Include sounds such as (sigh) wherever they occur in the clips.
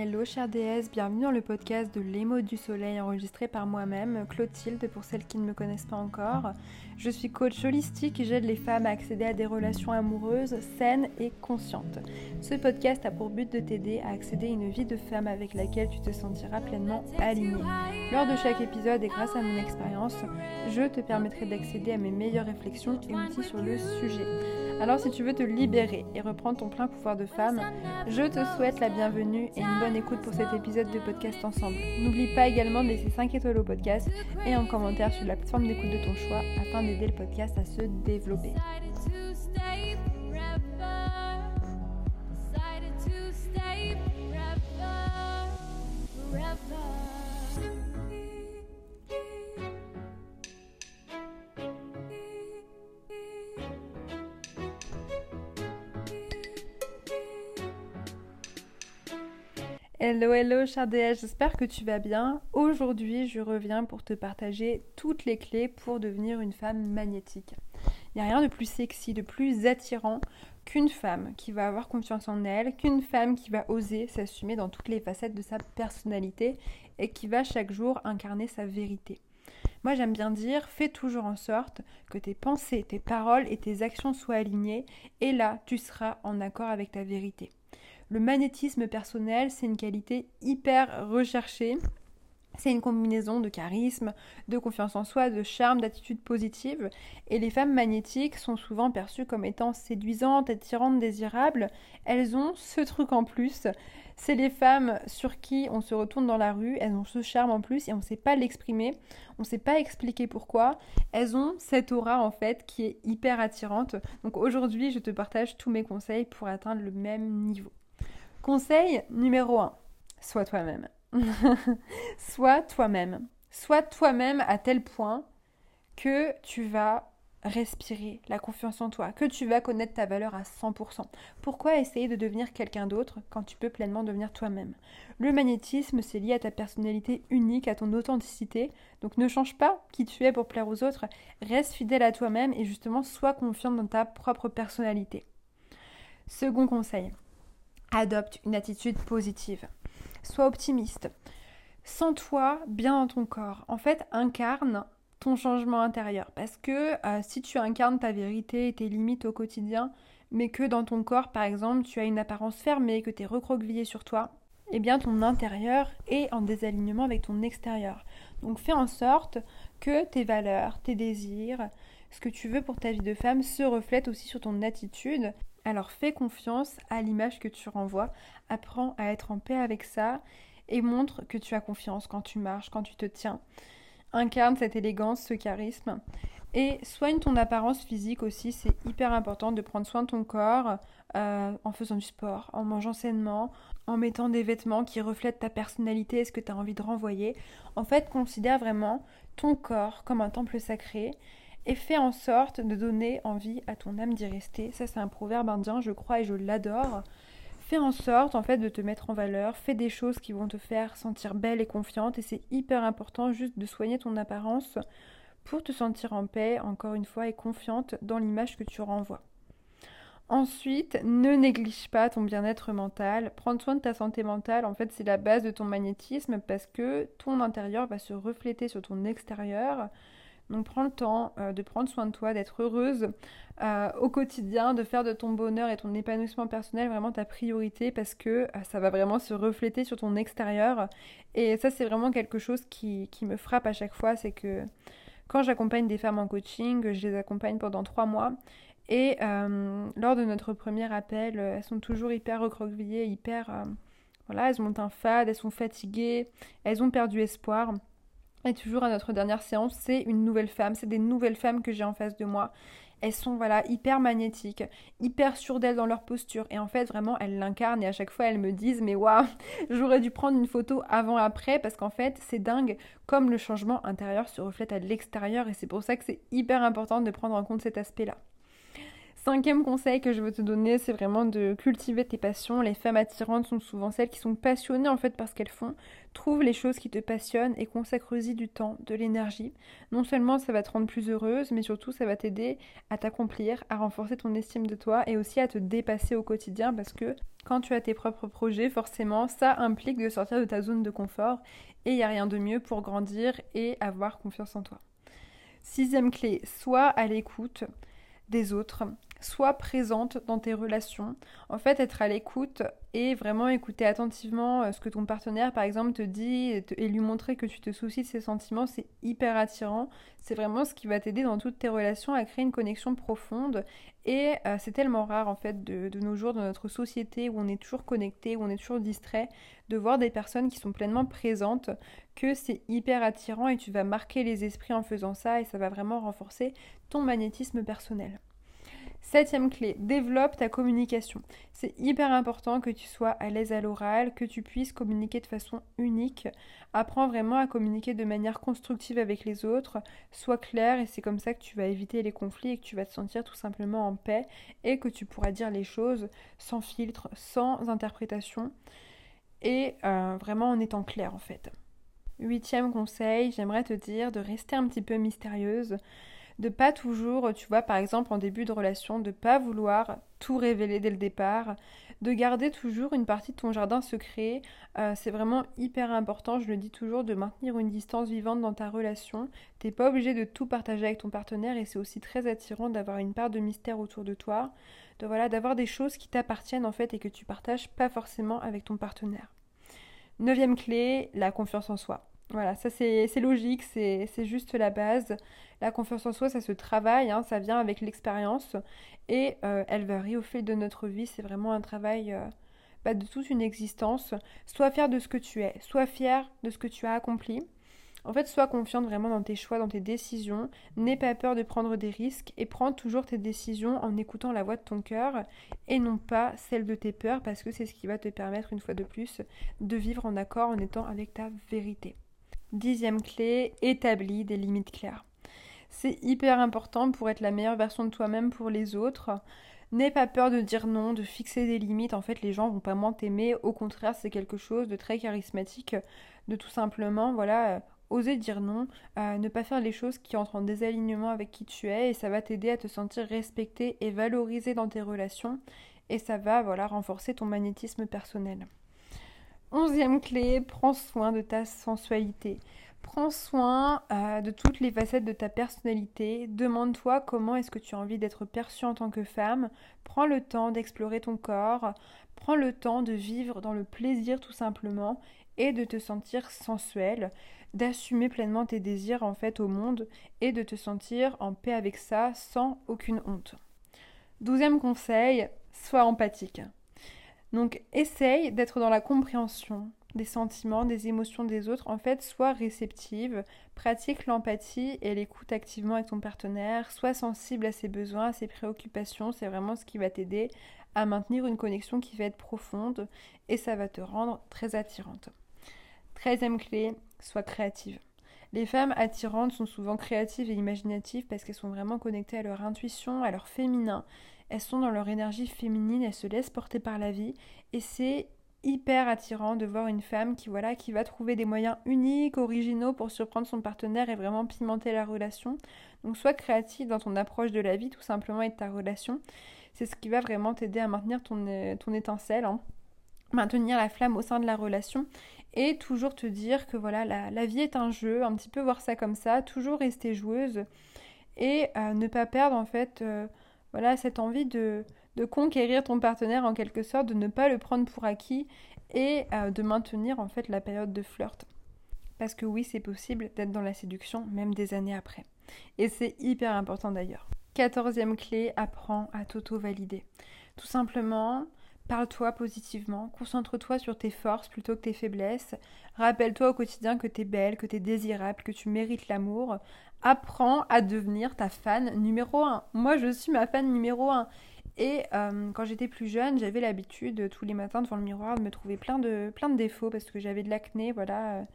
Hello chère déesse, bienvenue dans le podcast de mots du soleil enregistré par moi-même, Clotilde pour celles qui ne me connaissent pas encore. Je suis coach holistique et j'aide les femmes à accéder à des relations amoureuses saines et conscientes. Ce podcast a pour but de t'aider à accéder à une vie de femme avec laquelle tu te sentiras pleinement alignée. Lors de chaque épisode et grâce à mon expérience, je te permettrai d'accéder à mes meilleures réflexions et outils sur le sujet. Alors si tu veux te libérer et reprendre ton plein pouvoir de femme, je te souhaite la bienvenue et une bonne écoute pour cet épisode de podcast ensemble. N'oublie pas également de laisser 5 étoiles au podcast et un commentaire sur la plateforme d'écoute de ton choix afin d'aider le podcast à se développer. Hello, hello, chère déesse, j'espère que tu vas bien. Aujourd'hui, je reviens pour te partager toutes les clés pour devenir une femme magnétique. Il n'y a rien de plus sexy, de plus attirant qu'une femme qui va avoir confiance en elle, qu'une femme qui va oser s'assumer dans toutes les facettes de sa personnalité et qui va chaque jour incarner sa vérité. Moi, j'aime bien dire, fais toujours en sorte que tes pensées, tes paroles et tes actions soient alignées, et là, tu seras en accord avec ta vérité. Le magnétisme personnel, c'est une qualité hyper recherchée. C'est une combinaison de charisme, de confiance en soi, de charme, d'attitude positive. Et les femmes magnétiques sont souvent perçues comme étant séduisantes, attirantes, désirables. Elles ont ce truc en plus. C'est les femmes sur qui on se retourne dans la rue, elles ont ce charme en plus et on ne sait pas l'exprimer, on ne sait pas expliquer pourquoi. Elles ont cette aura en fait qui est hyper attirante. Donc aujourd'hui, je te partage tous mes conseils pour atteindre le même niveau. Conseil numéro 1. Sois toi-même. (laughs) Sois toi-même. Sois toi-même à tel point que tu vas respirer la confiance en toi, que tu vas connaître ta valeur à 100%. Pourquoi essayer de devenir quelqu'un d'autre quand tu peux pleinement devenir toi-même? Le magnétisme, c'est lié à ta personnalité unique, à ton authenticité. Donc ne change pas qui tu es pour plaire aux autres. Reste fidèle à toi-même et justement sois confiante dans ta propre personnalité. Second conseil, Adopte une attitude positive. Sois optimiste. Sens-toi bien dans ton corps. En fait, incarne ton changement intérieur. Parce que euh, si tu incarnes ta vérité et tes limites au quotidien, mais que dans ton corps, par exemple, tu as une apparence fermée, que tu es recroquevillé sur toi, eh bien ton intérieur est en désalignement avec ton extérieur. Donc fais en sorte que tes valeurs, tes désirs, ce que tu veux pour ta vie de femme se reflètent aussi sur ton attitude alors fais confiance à l'image que tu renvoies, apprends à être en paix avec ça et montre que tu as confiance quand tu marches, quand tu te tiens. Incarne cette élégance, ce charisme. Et soigne ton apparence physique aussi, c'est hyper important de prendre soin de ton corps euh, en faisant du sport, en mangeant sainement, en mettant des vêtements qui reflètent ta personnalité et ce que tu as envie de renvoyer. En fait, considère vraiment ton corps comme un temple sacré et fais en sorte de donner envie à ton âme d'y rester. Ça, c'est un proverbe indien, je crois, et je l'adore. Fais en sorte, en fait, de te mettre en valeur. Fais des choses qui vont te faire sentir belle et confiante. Et c'est hyper important juste de soigner ton apparence pour te sentir en paix, encore une fois, et confiante dans l'image que tu renvoies. Ensuite, ne néglige pas ton bien-être mental. Prendre soin de ta santé mentale, en fait, c'est la base de ton magnétisme parce que ton intérieur va se refléter sur ton extérieur. Donc prends le temps euh, de prendre soin de toi, d'être heureuse euh, au quotidien, de faire de ton bonheur et ton épanouissement personnel vraiment ta priorité parce que euh, ça va vraiment se refléter sur ton extérieur. Et ça c'est vraiment quelque chose qui, qui, me frappe à chaque fois, c'est que quand j'accompagne des femmes en coaching, je les accompagne pendant trois mois. Et lors de notre premier appel, elles sont toujours hyper recroquevillées, hyper... voilà, elles ont un fade, elles sont fatiguées, elles ont perdu espoir. Toujours à notre dernière séance, c'est une nouvelle femme, c'est des nouvelles femmes que j'ai en face de moi. Elles sont voilà hyper magnétiques, hyper sûres d'elles dans leur posture et en fait vraiment elles l'incarnent et à chaque fois elles me disent mais waouh (laughs) j'aurais dû prendre une photo avant après parce qu'en fait c'est dingue comme le changement intérieur se reflète à l'extérieur et c'est pour ça que c'est hyper important de prendre en compte cet aspect là. Cinquième conseil que je veux te donner, c'est vraiment de cultiver tes passions. Les femmes attirantes sont souvent celles qui sont passionnées en fait par ce qu'elles font. Trouve les choses qui te passionnent et consacre-y du temps, de l'énergie. Non seulement ça va te rendre plus heureuse, mais surtout ça va t'aider à t'accomplir, à renforcer ton estime de toi et aussi à te dépasser au quotidien parce que quand tu as tes propres projets, forcément, ça implique de sortir de ta zone de confort et il n'y a rien de mieux pour grandir et avoir confiance en toi. Sixième clé, sois à l'écoute des autres, sois présente dans tes relations. En fait, être à l'écoute et vraiment écouter attentivement euh, ce que ton partenaire, par exemple, te dit et, lui montrer que tu te soucies de ses sentiments, c'est hyper attirant. C'est vraiment ce qui va t'aider dans toutes tes relations à créer une connexion profonde. Et euh, c'est tellement rare, en fait, de, de, nos jours, dans notre société où on est toujours connecté, où on est toujours distrait, de voir des personnes qui sont pleinement présentes, que c'est hyper attirant et tu vas marquer les esprits en faisant ça et ça va vraiment renforcer ton magnétisme personnel. Septième clé, développe ta communication. C'est hyper important que tu sois à l'aise à l'oral, que tu puisses communiquer de façon unique. Apprends vraiment à communiquer de manière constructive avec les autres. Sois clair et c'est comme ça que tu vas éviter les conflits et que tu vas te sentir tout simplement en paix et que tu pourras dire les choses sans filtre, sans interprétation et euh, vraiment en étant clair en fait. Huitième conseil, j'aimerais te dire de rester un petit peu mystérieuse de pas toujours, tu vois, par exemple en début de relation, de pas vouloir tout révéler dès le départ, de garder toujours une partie de ton jardin secret. Euh, c'est vraiment hyper important, je le dis toujours, de maintenir une distance vivante dans ta relation. T'es pas obligé de tout partager avec ton partenaire et c'est aussi très attirant d'avoir une part de mystère autour de toi, de voilà, d'avoir des choses qui t'appartiennent en fait et que tu partages pas forcément avec ton partenaire. Neuvième clé, la confiance en soi. Voilà, ça c'est logique, c'est juste la base. La confiance en soi, ça se travaille, hein, ça vient avec l'expérience et euh, elle varie au fil de notre vie. C'est vraiment un travail euh, bah, de toute une existence. Sois fier de ce que tu es, sois fier de ce que tu as accompli. En fait, sois confiante vraiment dans tes choix, dans tes décisions. N'aie pas peur de prendre des risques et prends toujours tes décisions en écoutant la voix de ton cœur et non pas celle de tes peurs parce que c'est ce qui va te permettre, une fois de plus, de vivre en accord en étant avec ta vérité. Dixième clé, établis des limites claires. C'est hyper important pour être la meilleure version de toi-même pour les autres. N'aie pas peur de dire non, de fixer des limites. En fait, les gens vont pas moins t'aimer. Au contraire, c'est quelque chose de très charismatique, de tout simplement, voilà, euh, oser dire non, euh, ne pas faire les choses qui entrent en désalignement avec qui tu es, et ça va t'aider à te sentir respecté et valorisé dans tes relations, et ça va, voilà, renforcer ton magnétisme personnel. Onzième clé, prends soin de ta sensualité. Prends soin euh, de toutes les facettes de ta personnalité. Demande-toi comment est-ce que tu as envie d'être perçue en tant que femme. Prends le temps d'explorer ton corps. Prends le temps de vivre dans le plaisir tout simplement et de te sentir sensuelle, d'assumer pleinement tes désirs en fait au monde et de te sentir en paix avec ça sans aucune honte. Douzième conseil, sois empathique. Donc essaye d'être dans la compréhension des sentiments, des émotions des autres. En fait, sois réceptive, pratique l'empathie et l'écoute activement avec ton partenaire, sois sensible à ses besoins, à ses préoccupations. C'est vraiment ce qui va t'aider à maintenir une connexion qui va être profonde et ça va te rendre très attirante. Treizième clé, sois créative. Les femmes attirantes sont souvent créatives et imaginatives parce qu'elles sont vraiment connectées à leur intuition, à leur féminin elles sont dans leur énergie féminine, elles se laissent porter par la vie et c'est hyper attirant de voir une femme qui voilà qui va trouver des moyens uniques, originaux pour surprendre son partenaire et vraiment pimenter la relation. Donc sois créative dans ton approche de la vie tout simplement et de ta relation. C'est ce qui va vraiment t'aider à maintenir ton, euh, étincelle, hein. maintenir la flamme au sein de la relation et toujours te dire que voilà la, vie est un jeu, un petit peu voir ça comme ça, toujours rester joueuse et euh, ne pas perdre en fait euh, voilà, cette envie de, conquérir ton partenaire en quelque sorte, de ne pas le prendre pour acquis et euh, de maintenir en fait la période de flirt. Parce que oui, c'est possible d'être dans la séduction même des années après. Et c'est hyper important d'ailleurs. Quatorzième clé, apprends à t'auto-valider. Tout simplement, Parle-toi positivement, concentre-toi sur tes forces plutôt que tes faiblesses. Rappelle-toi au quotidien que tu es belle, que tu es désirable, que tu mérites l'amour. Apprends à devenir ta fan numéro un. Moi, je suis ma fan numéro un. Et euh, quand j'étais plus jeune, j'avais l'habitude tous les matins devant le miroir de me trouver plein de, défauts parce que j'avais de l'acné, voilà.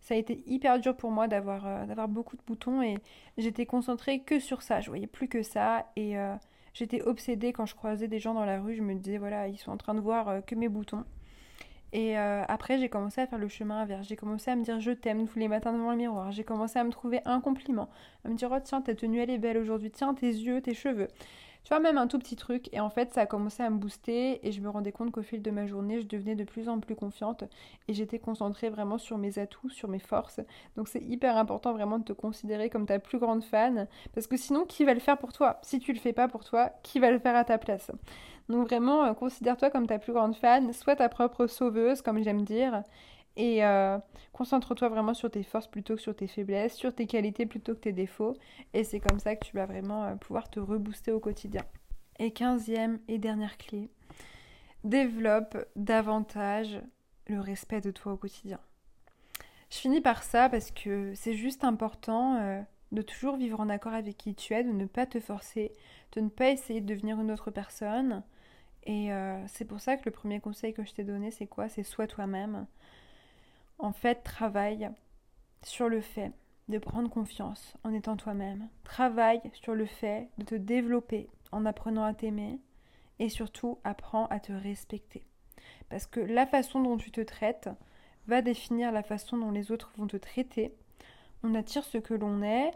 Ça a été hyper dur pour moi d'avoir euh, d'avoir beaucoup de boutons et j'étais concentrée que sur ça. Je voyais plus que ça et euh, J'étais obsédée quand je croisais des gens dans la rue, je me disais voilà, ils sont en train de voir euh, que mes boutons. Et euh, après, j'ai commencé à faire le chemin inverse. J'ai commencé à me dire je t'aime tous les matins devant le miroir. J'ai commencé à me trouver un compliment. À me dire oh tiens, ta tenue elle est belle aujourd'hui. Tiens, tes yeux, tes cheveux. Tu même un tout petit truc. Et en fait, ça a commencé à me booster et je me rendais compte qu'au fil de ma journée, je devenais de plus en plus confiante et j'étais concentrée vraiment sur mes atouts, sur mes forces. Donc c'est hyper important vraiment de te considérer comme ta plus grande fan parce que sinon, qui va le faire pour toi? Si tu le fais pas pour toi, qui va le faire à ta place? Donc vraiment, euh, considère-toi comme ta plus grande fan, sois ta propre sauveuse, comme j'aime dire. Et euh, concentre-toi vraiment sur tes forces plutôt que sur tes faiblesses, sur tes qualités plutôt que tes défauts. Et c'est comme ça que tu vas vraiment euh, pouvoir te rebooster au quotidien. Et quinzième et dernière clé, développe davantage le respect de toi au quotidien. Je finis par ça parce que c'est juste important euh, de toujours vivre en accord avec qui tu es, de ne pas te forcer, de ne pas essayer de devenir une autre personne. Et c'est pour ça que le premier conseil que je t'ai donné, c'est quoi? C'est sois toi-même en fait, travaille sur le fait de prendre confiance en étant toi-même. Travaille sur le fait de te développer en apprenant à t'aimer et surtout apprends à te respecter. Parce que la façon dont tu te traites va définir la façon dont les autres vont te traiter. On attire ce que l'on est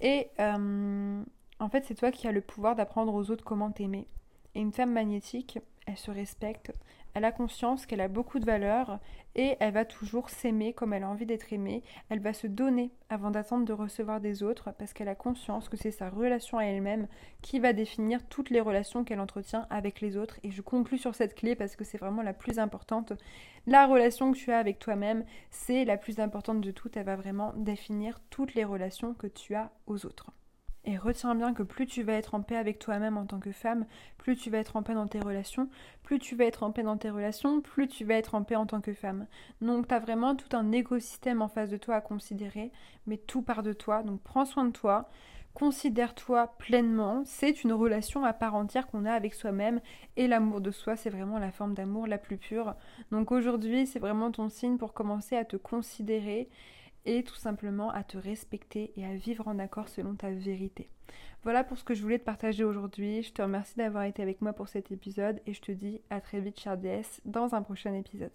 et euh, en fait c'est toi qui as le pouvoir d'apprendre aux autres comment t'aimer. Et une femme magnétique, elle se respecte, elle a conscience qu'elle a beaucoup de valeur et elle va toujours s'aimer comme elle a envie d'être aimée. Elle va se donner avant d'attendre de recevoir des autres parce qu'elle a conscience que c'est sa relation à elle-même qui va définir toutes les relations qu'elle entretient avec les autres. Et je conclus sur cette clé parce que c'est vraiment la plus importante. La relation que tu as avec toi-même, c'est la plus importante de toutes. Elle va vraiment définir toutes les relations que tu as aux autres. Et retiens bien que plus tu vas être en paix avec toi-même en tant que femme, plus tu vas être en paix dans tes relations, plus tu vas être en paix dans tes relations, plus tu vas être en paix en tant que femme. Donc tu as vraiment tout un écosystème en face de toi à considérer, mais tout part de toi. Donc prends soin de toi, considère-toi pleinement. C'est une relation à part entière qu'on a avec soi-même et l'amour de soi, c'est vraiment la forme d'amour la plus pure. Donc aujourd'hui, c'est vraiment ton signe pour commencer à te considérer et tout simplement à te respecter et à vivre en accord selon ta vérité. Voilà pour ce que je voulais te partager aujourd'hui. Je te remercie d'avoir été avec moi pour cet épisode et je te dis à très vite, chère déesse, dans un prochain épisode.